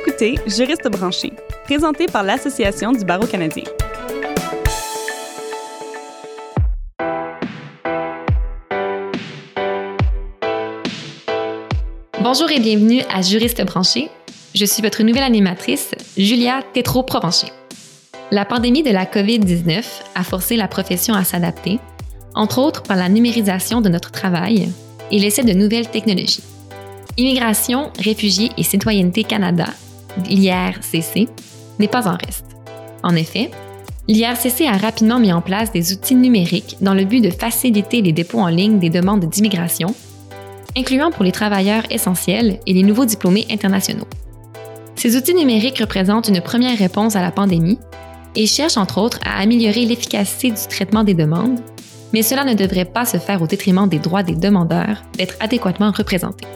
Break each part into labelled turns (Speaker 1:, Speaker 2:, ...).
Speaker 1: écoutez Juriste branché, présenté par l'Association du barreau canadien.
Speaker 2: Bonjour et bienvenue à Juriste branché. Je suis votre nouvelle animatrice, Julia Tétro-Provencher. La pandémie de la COVID-19 a forcé la profession à s'adapter, entre autres par la numérisation de notre travail et l'essai de nouvelles technologies. Immigration, réfugiés et citoyenneté Canada, l'IRCC, n'est pas en reste. En effet, l'IRCC a rapidement mis en place des outils numériques dans le but de faciliter les dépôts en ligne des demandes d'immigration, incluant pour les travailleurs essentiels et les nouveaux diplômés internationaux. Ces outils numériques représentent une première réponse à la pandémie et cherchent entre autres à améliorer l'efficacité du traitement des demandes, mais cela ne devrait pas se faire au détriment des droits des demandeurs d'être adéquatement représentés.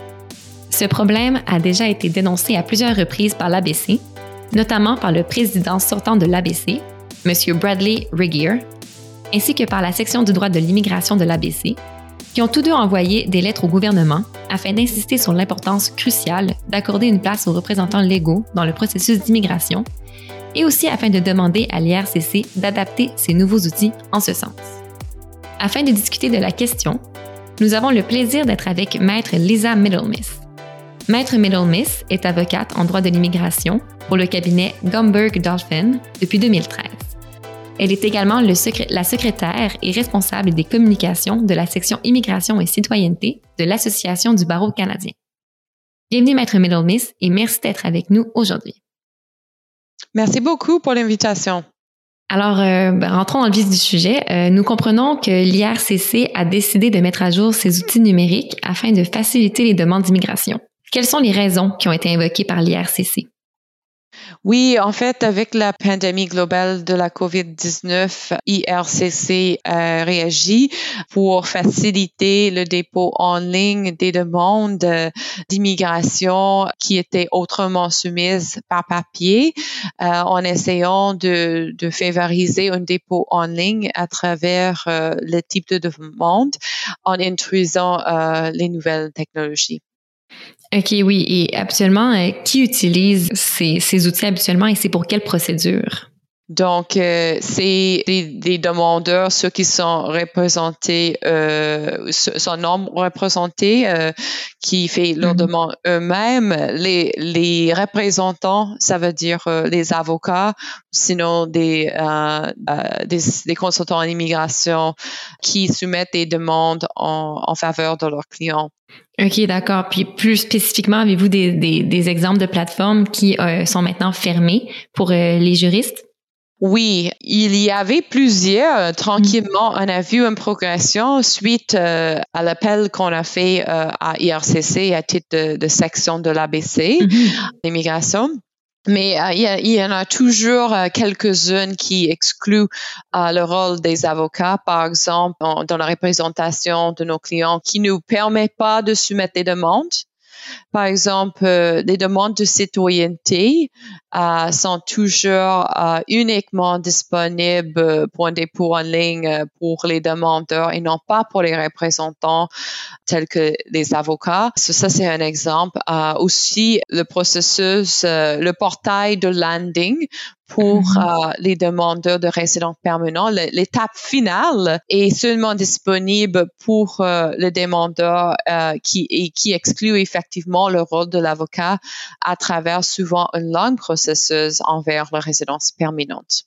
Speaker 2: Ce problème a déjà été dénoncé à plusieurs reprises par l'ABC, notamment par le président sortant de l'ABC, M. Bradley Regier, ainsi que par la section du droit de l'immigration de l'ABC, qui ont tous deux envoyé des lettres au gouvernement afin d'insister sur l'importance cruciale d'accorder une place aux représentants légaux dans le processus d'immigration et aussi afin de demander à l'IRCC d'adapter ses nouveaux outils en ce sens. Afin de discuter de la question, nous avons le plaisir d'être avec Maître Lisa Middlemiss. Maître Middlemiss est avocate en droit de l'immigration pour le cabinet Gomberg Dolphin depuis 2013. Elle est également le la secrétaire et responsable des communications de la section immigration et citoyenneté de l'Association du barreau canadien. Bienvenue, Maître Middlemiss, et merci d'être avec nous aujourd'hui.
Speaker 3: Merci beaucoup pour l'invitation.
Speaker 2: Alors, euh, ben, rentrons dans le vif du sujet. Euh, nous comprenons que l'IRCC a décidé de mettre à jour ses outils numériques afin de faciliter les demandes d'immigration. Quelles sont les raisons qui ont été invoquées par l'IRCC?
Speaker 3: Oui, en fait, avec la pandémie globale de la COVID-19, IRCC a réagi pour faciliter le dépôt en ligne des demandes d'immigration qui étaient autrement soumises par papier, euh, en essayant de, de, favoriser un dépôt en ligne à travers euh, le type de demande en introduisant euh, les nouvelles technologies.
Speaker 2: OK, oui. Et habituellement, euh, qui utilise ces, ces outils habituellement et c'est pour quelle procédure?
Speaker 3: Donc, euh, c'est des, demandeurs, ceux qui sont représentés, euh, son nombre représenté, euh, qui fait leur mm-hmm. demande eux-mêmes. Les, les représentants, ça veut dire euh, les avocats, sinon des, des, des, consultants en immigration qui soumettent des demandes en, en faveur de leurs clients.
Speaker 2: OK, d'accord. Puis plus spécifiquement, avez-vous des, des, des, exemples de plateformes qui sont maintenant fermées pour les juristes?
Speaker 3: Oui, il y avait plusieurs. Tranquillement, on a vu une progression suite euh, à l'appel qu'on a fait euh, à IRCC à titre de, section de l'ABC, l'immigration. Mm-hmm. Mais euh, il, y en a toujours quelques-unes qui excluent le rôle des avocats, par exemple, dans la représentation de nos clients, qui ne nous permet pas de soumettre des demandes. Par exemple, euh, les demandes de citoyenneté euh, sont toujours euh, uniquement disponibles pour un dépôt en ligne pour les demandeurs et non pas pour les représentants tels que les avocats. Ça, c'est un exemple. aussi, le processus, le portail de landing pour mhm. euh, les demandeurs de résidence permanente. L'étape finale est seulement disponible pour euh, le demandeur euh, qui, et qui exclut effectivement le rôle de l'avocat à travers souvent une longue processus envers la résidence permanente.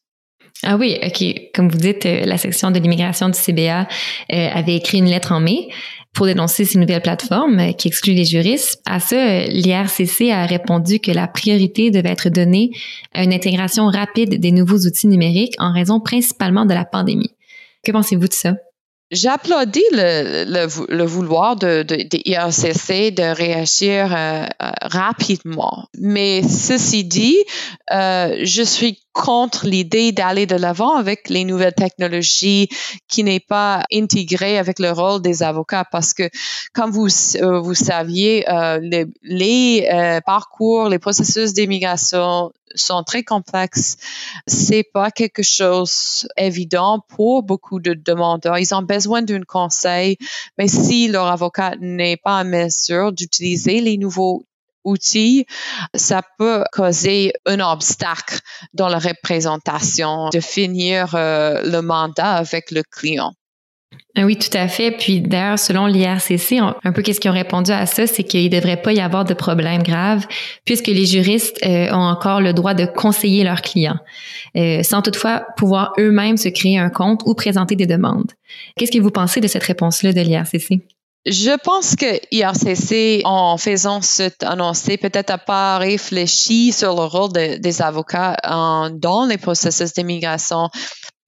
Speaker 2: Ah oui, OK. Comme vous dites, la section de l'immigration du CBA avait écrit une lettre en mai pour dénoncer ces nouvelles plateformes qui excluent les juristes. À ça, l'IRCC a répondu que la priorité devait être donnée à une intégration rapide des nouveaux outils numériques en raison principalement de la pandémie. Que pensez-vous de ça?
Speaker 3: J'applaudis le, vouloir de, de, IRCC de réagir euh, euh, rapidement. Mais ceci dit, euh, je suis contre l'idée d'aller de l'avant avec les nouvelles technologies qui n'est pas intégrée avec le rôle des avocats parce que comme vous vous saviez les, les parcours les processus d'immigration sont très complexes. C'est pas quelque chose évident pour beaucoup de demandeurs. Ils ont besoin d'un conseil, mais si leur avocat n'est pas en mesure d'utiliser les nouveaux outil, ça peut causer un obstacle dans la représentation de finir euh, le mandat avec le client.
Speaker 2: Ah oui, tout à fait. Puis d'ailleurs, selon l'IRCC, un peu qu'est-ce qu'ils ont répondu à ça, c'est qu'il ne devrait pas y avoir de problème grave, puisque les juristes euh, ont encore le droit de conseiller leurs clients, euh, sans toutefois pouvoir eux-mêmes se créer un compte ou présenter des demandes. Qu'est-ce que vous pensez de cette réponse-là de l'IRCC?
Speaker 3: Je pense que IRCC, en faisant cet annoncé, peut-être n'a pas réfléchi sur le rôle des avocats dans les processus d'immigration.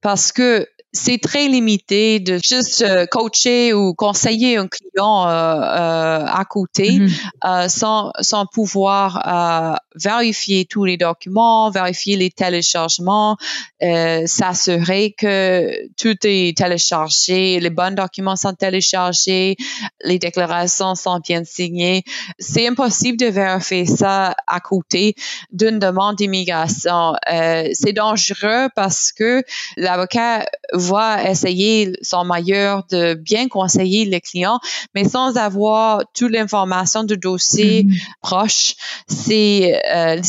Speaker 3: Parce que c'est très limité de juste euh, coacher ou conseiller un client euh, euh, à côté mm-hmm. sans, sans pouvoir vérifier tous les documents, vérifier les téléchargements, s'assurer que tout est téléchargé, les bons documents sont téléchargés, les déclarations sont bien signées. C'est impossible de vérifier ça à côté d'une demande d'immigration. c'est dangereux parce que l'avocat va essayer son meilleur de bien conseiller le client, mais sans avoir toute l'information du dossier mm-hmm. proche, c'est euh,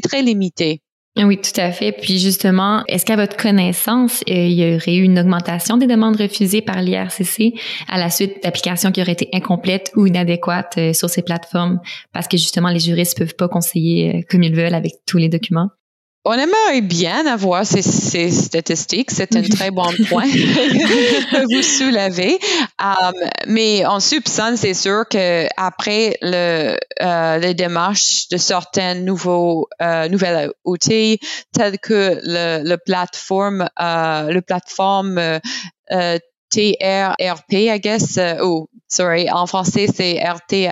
Speaker 3: très limité.
Speaker 2: Oui, tout à fait. Puis justement, est-ce qu'à votre connaissance, euh, il y aurait eu une augmentation des demandes refusées par l'IRCC à la suite d'applications qui auraient été incomplètes ou inadéquates euh, sur ces plateformes? Parce que justement les juristes peuvent pas conseiller comme ils veulent avec tous les documents?
Speaker 3: On aimerait bien avoir ces, statistiques. C'est un très bon point que vous soulevez. Um, mais en soupçonne, c'est sûr qu'après le, euh, les démarches de certains nouveaux euh, nouvelles outils tels que le, le plateforme, euh, le plateforme euh, TRRP, I guess, oh, sorry, en français c'est RT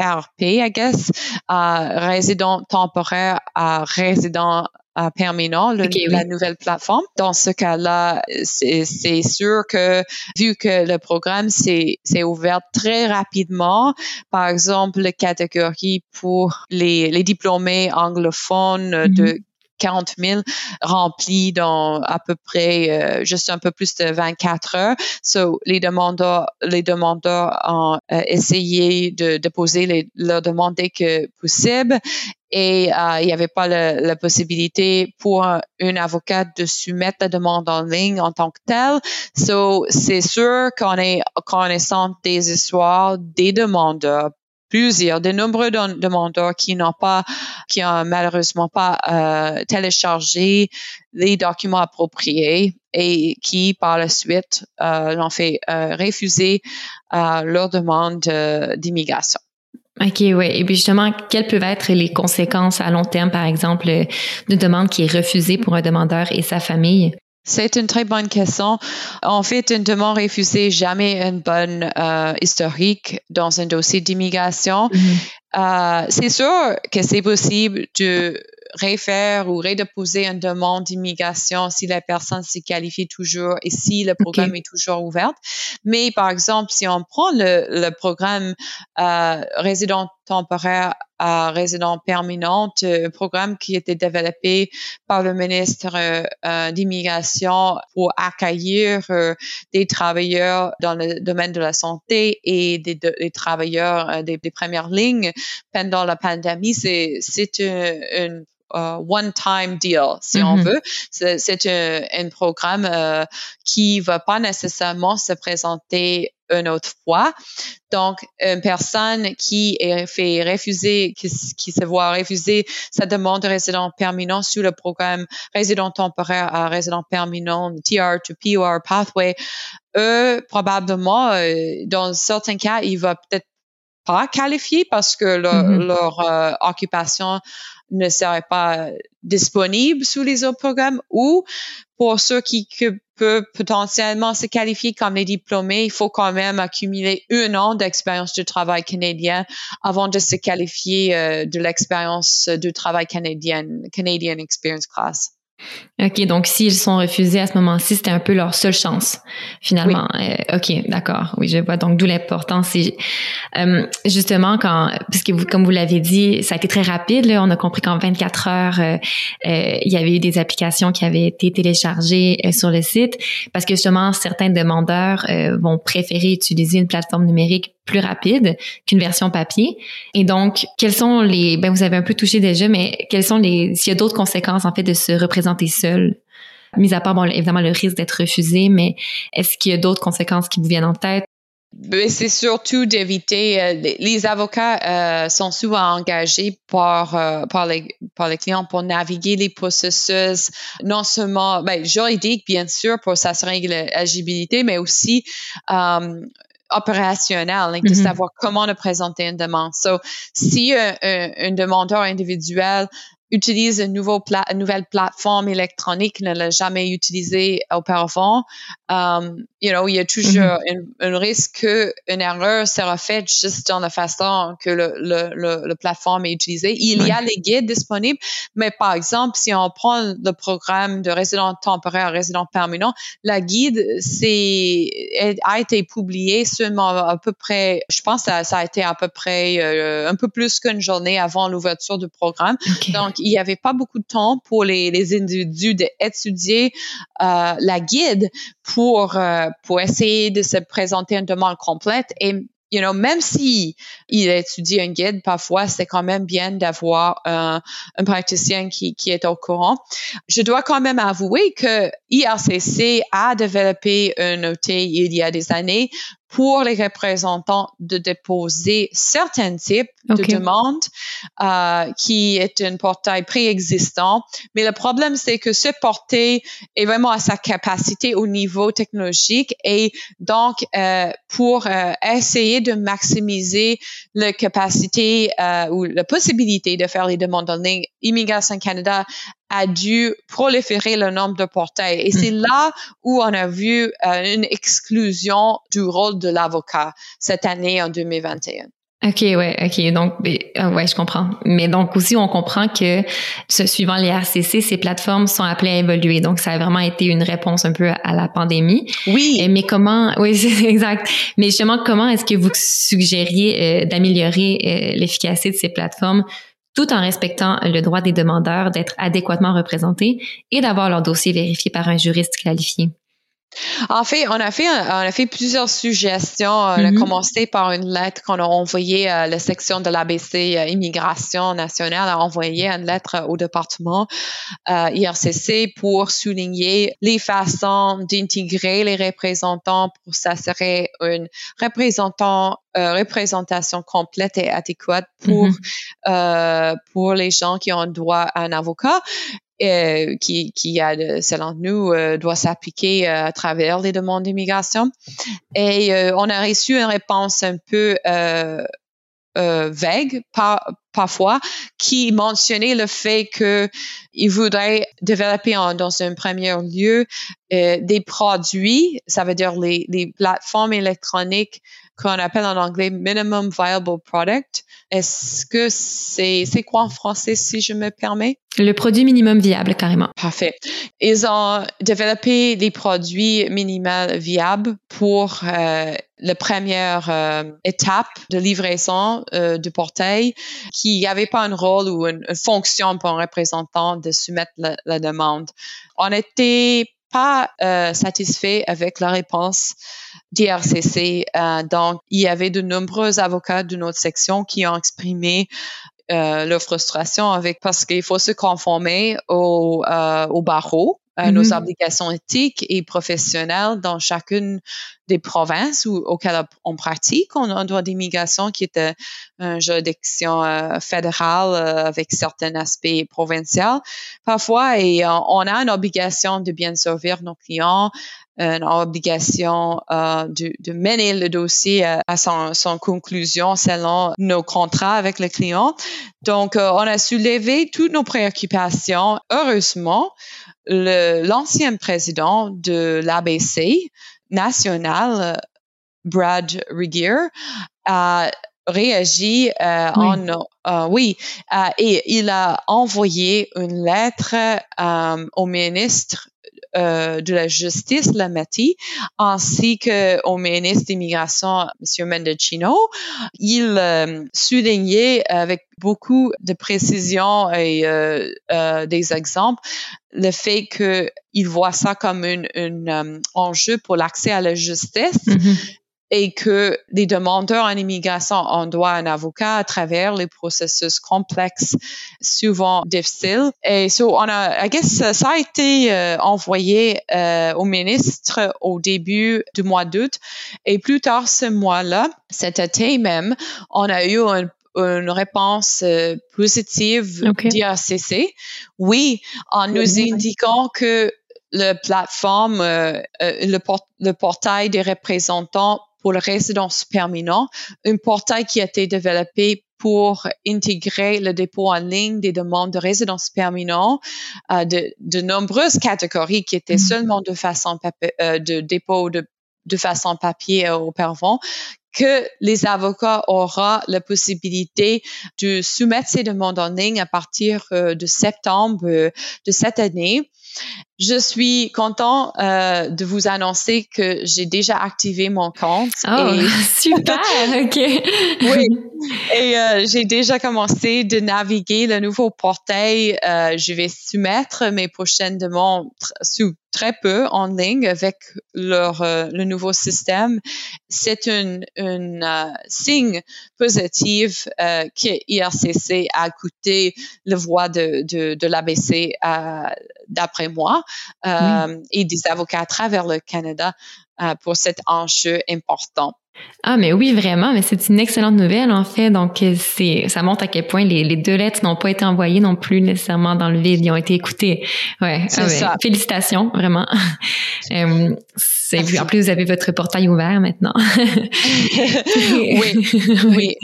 Speaker 3: RP, I guess, résident temporaire à résident permanent, la nouvelle plateforme. Dans ce cas-là, c'est sûr que vu que le programme s'est ouvert très rapidement, par exemple, la catégorie pour les, les diplômés anglophones de mm-hmm. 40 000 remplis dans à peu près euh, juste un peu plus de 24 heures. So, les demandeurs, les demandeurs ont euh, essayé de, de poser les, leur demande dès que possible et euh, il n'y avait pas la possibilité pour un, avocat de soumettre la demande en ligne en tant que telle. So, c'est sûr qu'on est connaissant des histoires des demandeurs plusieurs, de nombreux demandeurs qui n'ont pas, qui ont malheureusement pas euh, téléchargé les documents appropriés et qui par la suite euh, l'ont fait euh, refuser euh, leur demande d'immigration.
Speaker 2: OK, oui. Et puis justement, quelles peuvent être les conséquences à long terme, par exemple, d'une demande qui est refusée pour un demandeur et sa famille?
Speaker 3: C'est une très bonne question. En fait, une demande refusée jamais une bonne euh, historique dans un dossier d'immigration. Mm-hmm. Euh, c'est sûr que c'est possible de refaire ou redéposer une demande d'immigration si la personne s'y qualifie toujours et si le programme est toujours ouvert. Mais par exemple, si on prend le, le programme euh, résident temporaire à résident permanent, un programme qui était développé par le ministre euh, euh, d'immigration pour accueillir euh, des travailleurs dans le domaine de la santé et des, des travailleurs des, des, premières lignes pendant la pandémie. C'est c'est une uh, one-time deal, si on mm-hmm. veut. C'est un, un, programme euh, qui va pas nécessairement se présenter une autre fois. Donc, une personne qui est fait refuser, qui, qui, se voit refuser sa demande de résident permanent sur le programme résident temporaire à résident permanent, TR to POR pathway, eux, probablement, euh, dans certains cas, il va peut-être pas qualifier parce que leur, mm-hmm. leur euh, occupation ne serait pas disponible sous les autres programmes ou pour ceux qui peuvent potentiellement se qualifier comme les diplômés, il faut quand même accumuler un an d'expérience de travail canadien avant de se qualifier euh, de l'expérience de travail canadienne, Canadian Experience Class.
Speaker 2: OK, donc s'ils sont refusés à ce moment-ci, c'était un peu leur seule chance, finalement. Euh, OK, d'accord. Oui, je vois. Donc, d'où l'importance. Euh, justement, quand, puisque vous, comme vous l'avez dit, ça a été très rapide. Là, on a compris qu'en 24 heures, euh, il y avait eu des applications qui avaient été téléchargées sur le site, parce que justement, certains demandeurs vont préférer utiliser une plateforme numérique plus rapide qu'une version papier. Et donc, quels sont les, ben vous avez un peu touché déjà, mais quels sont les, s'il y a d'autres conséquences en fait de se représenter seul, mis à part bon évidemment le risque d'être refusé, mais est-ce qu'il y a d'autres conséquences qui vous viennent en tête?
Speaker 3: Ben, c'est surtout d'éviter. Euh, les avocats euh, sont souvent engagés par euh, par les par les clients pour naviguer les processus non seulement ben, juridiques bien sûr pour s'assurer de l'éligibilité, mais aussi opérationnel, de mm-hmm. savoir comment le présenter une demande. So, si un, un demandeur individuel utilise une, nouveau une nouvelle plateforme électronique, ne l'a jamais utilisée auparavant, um, you know, il y a toujours mm-hmm. un, risque qu'une erreur sera faite juste dans la façon que le, le, le, plateforme est utilisée. Il y a les guides disponibles, mais par exemple, si on prend le programme de résident temporaire, résident permanent, la guide a été publiée seulement à peu près, je pense que ça, a été à peu près euh, un peu plus qu'une journée avant l'ouverture du programme. Donc, il n'y avait pas beaucoup de temps pour les, les individus d'étudier euh, la guide pour, euh, pour essayer de se présenter une demande complète et you know, même si étudie un guide, parfois, c'est quand même bien d'avoir un, un praticien qui, qui est au courant. Je dois quand même avouer que IRCC a développé un outil il y a des années pour les représentants de déposer certains types de demandes euh, qui est un portail préexistant. Mais le problème, c'est que ce portail est vraiment à sa capacité au niveau technologique et donc euh, pour euh, essayer de maximiser la capacité euh, ou la possibilité de faire les demandes en ligne, Immigration Canada a dû proliférer le nombre de portails. Et c'est mm. là où on a vu euh, une exclusion du rôle de l'avocat cette année en 2021.
Speaker 2: OK, ouais, OK. Donc, euh, ouais, je comprends. Mais donc aussi, on comprend que, suivant les RCC, ces plateformes sont appelées à évoluer. Donc, ça a vraiment été une réponse un peu à la pandémie.
Speaker 3: Oui.
Speaker 2: mais comment, oui, c'est exact. Mais justement, comment est-ce que vous suggériez euh, d'améliorer l'efficacité de ces plateformes tout en respectant le droit des demandeurs d'être adéquatement représentés et d'avoir leur dossier vérifié par un juriste qualifié.
Speaker 3: En fait, on a fait, on a fait plusieurs suggestions. On a mm-hmm. commencé par une lettre qu'on a envoyée à la section de l'ABC euh, Immigration nationale, a envoyé une lettre au département euh, IRCC pour souligner les façons d'intégrer les représentants pour s'assurer une représentant, euh, représentation complète et adéquate pour, mm-hmm. pour les gens qui ont droit à un avocat euh, qui, qui a, selon nous, euh, doit s'appliquer euh, à travers les demandes d'immigration. Et on a reçu une réponse un peu vague par, parfois qui mentionnait le fait qu'il voudrait développer dans un premier lieu des produits, ça veut dire les, les plateformes électroniques qu'on appelle en anglais minimum viable product. Est-ce que c'est c'est quoi en français si je me permets?
Speaker 2: Le produit minimum viable carrément.
Speaker 3: Parfait. Ils ont développé des produits minimum viables pour euh, la première euh, étape de livraison euh, du portail qui n'avait pas un rôle ou une, fonction pour un représentant de soumettre la, la demande. On était pas euh, satisfait avec la réponse d'IRCC. Euh, donc, il y avait de nombreux avocats de notre section qui ont exprimé euh, leur frustration avec parce qu'il faut se conformer au, euh, au barreau nos mm-hmm. obligations éthiques et professionnelles dans chacune des provinces où, auxquelles on pratique. On a un droit d'immigration qui est euh, une juridiction euh, fédérale euh, avec certains aspects provinciaux parfois et on a une obligation de bien servir nos clients, une obligation de, de, mener le dossier à son, son, conclusion selon nos contrats avec le client. Donc, on a soulevé toutes nos préoccupations. Heureusement, l'ancien président de l'ABC national, Brad Regier, a réagi euh, en euh, oui euh, et il a envoyé une lettre au ministre euh, de la justice, la Mati, ainsi qu'au ministre d'immigration, M. Mendocino. Il euh, soulignait avec beaucoup de précision et euh, des exemples le fait qu'il voit ça comme un enjeu pour l'accès à la justice. Mm-hmm. Et que les demandeurs en immigration ont droit à un avocat à travers les processus complexes, souvent difficiles. Et so on a, I guess, ça a été euh, envoyé euh, au ministre au début du mois d'août. Et plus tard ce mois-là, cet été même, on a eu une réponse euh, positive okay. d'IRCC. Oui, en nous indiquant que la plateforme, euh, le, le, portail des représentants pour les résidences permanentes, un portail qui a été développé pour intégrer le dépôt en ligne des demandes de résidence permanente euh, de, de, nombreuses catégories qui étaient mm. seulement de façon euh, de dépôt de, de façon papier auparavant que les avocats auront la possibilité de soumettre ces demandes en ligne à partir euh, de septembre euh, de cette année. Je suis content euh, de vous annoncer que j'ai déjà activé mon compte.
Speaker 2: Oh, super, ok.
Speaker 3: oui, et euh, j'ai déjà commencé de naviguer le nouveau portail. Euh, je vais soumettre mes prochaines demandes sous très peu en ligne avec leur euh, le nouveau système. C'est un, un signe positif que IRCC a écouté le voix de, de, de l'ABC d'après moi. Euh, et des avocats à travers le Canada euh, pour cet enjeu important.
Speaker 2: Ah, mais oui, vraiment, mais c'est une excellente nouvelle, en fait. Donc, c'est, ça montre à quel point les, les deux lettres n'ont pas été envoyées non plus nécessairement dans le vide, ils ont été écoutées. Ouais. C'est ah ça. Félicitations, vraiment. euh, en plus, vous avez votre portail ouvert maintenant.
Speaker 3: oui, oui.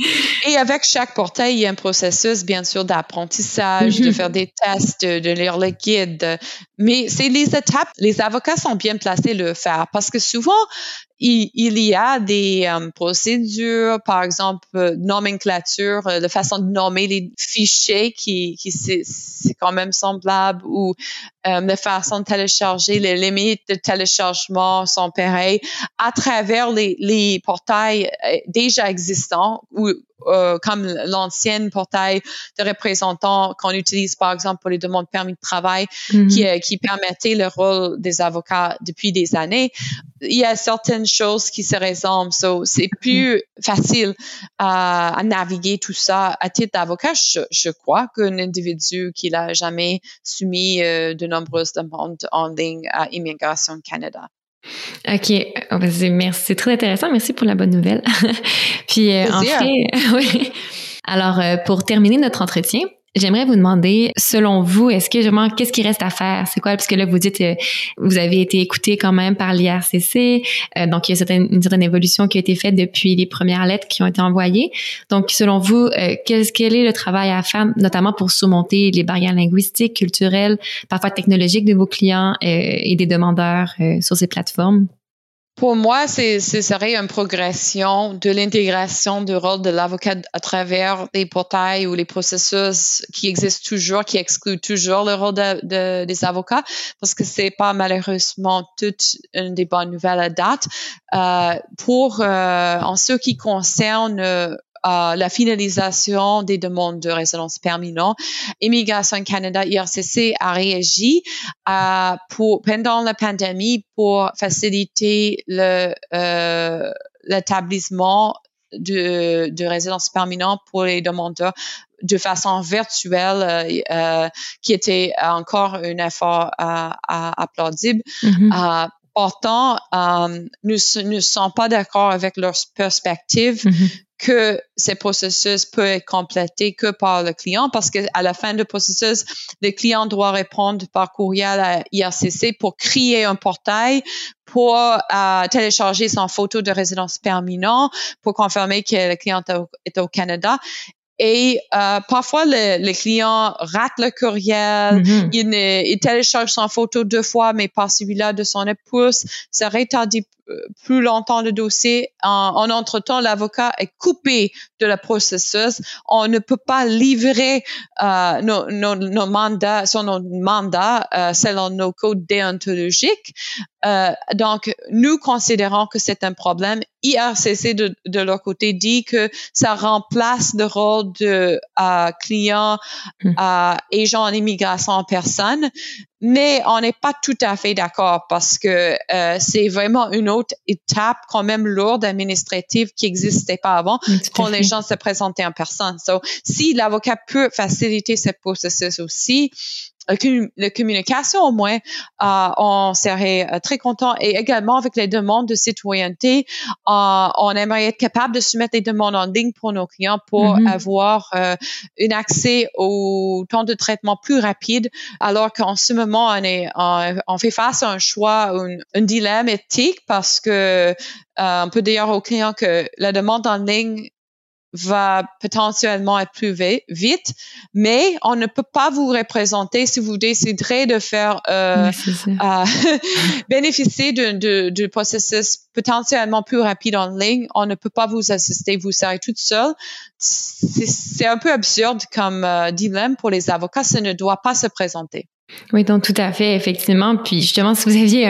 Speaker 3: Et avec chaque portail, il y a un processus, bien sûr, d'apprentissage, de mm-hmm. faire des tests, de, lire le guide. Mais c'est les étapes. Les avocats sont bien placés à le faire parce que souvent, il, y a des euh, procédures, par exemple, euh, nomenclature, euh, la façon de nommer les fichiers qui, qui c'est quand même semblable ou la façon de télécharger, les limites de téléchargement sont pareilles à travers les, les portails déjà existants ou euh, comme l'ancienne portail de représentants qu'on utilise par exemple pour les demandes de permis de travail mm-hmm. qui, euh, qui permettait le rôle des avocats depuis des années. Il y a certaines choses qui se ressemblent, so c'est mm-hmm. plus facile à, à, naviguer tout ça. À titre d'avocat, je, je, crois qu'un individu qui n'a jamais soumis euh, de nombreuses demandes en ligne à Immigration Canada.
Speaker 2: OK. Oh, merci. C'est très intéressant. Merci pour la bonne nouvelle. Puis, euh, en fait, oui. Alors, euh, pour terminer notre entretien, J'aimerais vous demander, selon vous, est-ce que vraiment, qu'est-ce qui reste à faire? C'est quoi? Parce que là, vous dites, euh, vous avez été écouté quand même par l'IRCC, euh, donc il y a certaine, une certaine évolution qui a été faite depuis les premières lettres qui ont été envoyées. Donc, selon vous, euh, quel, quel est le travail à faire, notamment pour surmonter les barrières linguistiques, culturelles, parfois technologiques de vos clients et des demandeurs sur ces plateformes?
Speaker 3: Pour moi, ce serait une progression de l'intégration du rôle de l'avocat à travers les portails ou les processus qui existent toujours, qui excluent toujours le rôle de, des avocats, parce que c'est pas malheureusement toute une des bonnes nouvelles à date. Euh, pour euh, en ce qui concerne euh, la finalisation des demandes de résidence permanente, Immigration Canada, IRCC a réagi euh, pour, pendant la pandémie pour faciliter le, euh, l'établissement de, de résidence permanente pour les demandeurs de façon virtuelle, euh, euh qui était encore un effort euh, applaudible. Mm-hmm. Pourtant, nous ne sommes pas d'accord avec leur perspective mm-hmm. que ces processus peuvent être complétés que par le client parce qu'à la fin du processus, le client doit répondre par courriel à IRCC pour créer un portail pour euh, télécharger son photo de résidence permanente pour confirmer que le client est au Canada et euh, parfois, le, le, client rate le courriel, mm-hmm. il, ne, il, télécharge son photo deux fois, mais pas celui-là de son épouse. Ça euh, plus longtemps le dossier. En, en entre-temps, l'avocat est coupé de la processus. On ne peut pas livrer euh, nos, nos, nos, mandats, euh, selon nos codes déontologiques. Euh, donc, nous considérons que c'est un problème. IRCC, de, de leur côté, dit que ça remplace le rôle de euh, client, euh, agent en immigration en personne mais on n'est pas tout à fait d'accord parce que euh, c'est vraiment une autre étape quand même lourde administrative qui n'existait pas avant quand les gens se présentaient en personne. So, si l'avocat peut faciliter ce processus aussi, la communication au moins, euh, on serait euh, très content. Et également avec les demandes de citoyenneté, euh, on aimerait être capable de soumettre des demandes en ligne pour nos clients pour mm-hmm. avoir un accès au temps de traitement plus rapide, alors qu'en ce moment, on, est, on, fait face à un choix, un, un dilemme éthique parce que on peut dire aux clients que la demande en ligne va potentiellement être plus vite, mais on ne peut pas vous représenter si vous déciderez de faire euh, euh bénéficier du processus potentiellement plus rapide en ligne. On ne peut pas vous assister, vous serez toute seule. C'est un peu absurde comme euh, dilemme pour les avocats, ça ne doit pas se présenter.
Speaker 2: Oui, donc tout à fait, effectivement. Puis justement, si vous aviez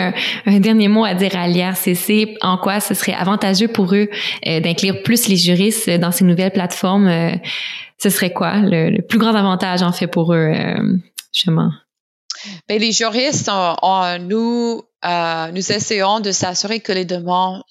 Speaker 2: un, dernier mot à dire à l'IRCC, en quoi ce serait avantageux pour eux euh, d'inclure plus les juristes dans ces nouvelles plateformes, euh, ce serait quoi le, plus grand avantage en fait pour eux, euh, justement?
Speaker 3: Bien, les juristes, nous, euh, nous essayons de s'assurer que les demandes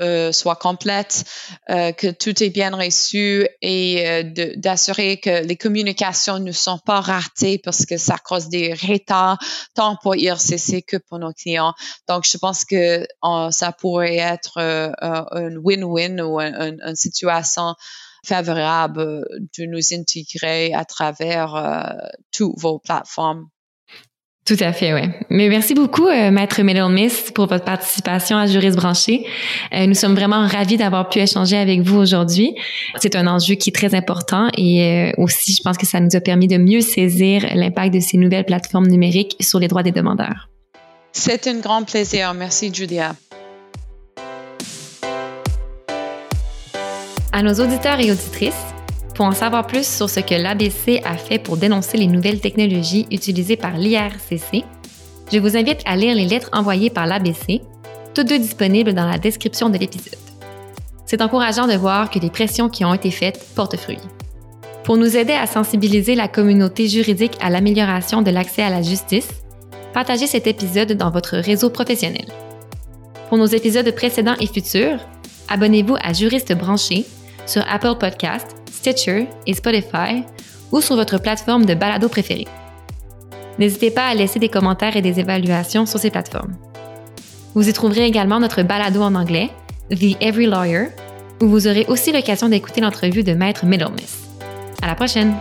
Speaker 3: euh, soient complètes, euh, que tout est bien reçu et d'assurer que les communications ne sont pas ratées parce que ça cause des retards tant pour IRCC que pour nos clients. Donc, je pense que ça pourrait être un win-win ou une situation favorable de nous intégrer à travers toutes vos plateformes.
Speaker 2: Tout à fait, oui. Mais merci beaucoup, euh, Maître Miss, pour votre participation à Juriste branché. Euh, nous sommes vraiment ravis d'avoir pu échanger avec vous aujourd'hui. C'est un enjeu qui est très important et euh, aussi, je pense que ça nous a permis de mieux saisir l'impact de ces nouvelles plateformes numériques sur les droits des demandeurs.
Speaker 3: C'est un grand plaisir. Merci, Julia.
Speaker 2: À nos auditeurs et auditrices, pour en savoir plus sur ce que l'ABC a fait pour dénoncer les nouvelles technologies utilisées par l'IRCC, je vous invite à lire les lettres envoyées par l'ABC, toutes deux disponibles dans la description de l'épisode. C'est encourageant de voir que les pressions qui ont été faites portent fruit. Pour nous aider à sensibiliser la communauté juridique à l'amélioration de l'accès à la justice, partagez cet épisode dans votre réseau professionnel. Pour nos épisodes précédents et futurs, abonnez-vous à Juriste branché sur Apple Podcast Stitcher et Spotify ou sur votre plateforme de balado préférée. N'hésitez pas à laisser des commentaires et des évaluations sur ces plateformes. Vous y trouverez également notre balado en anglais, The Every Lawyer, où vous aurez aussi l'occasion d'écouter l'entrevue de Maître Middlemiss. À la prochaine!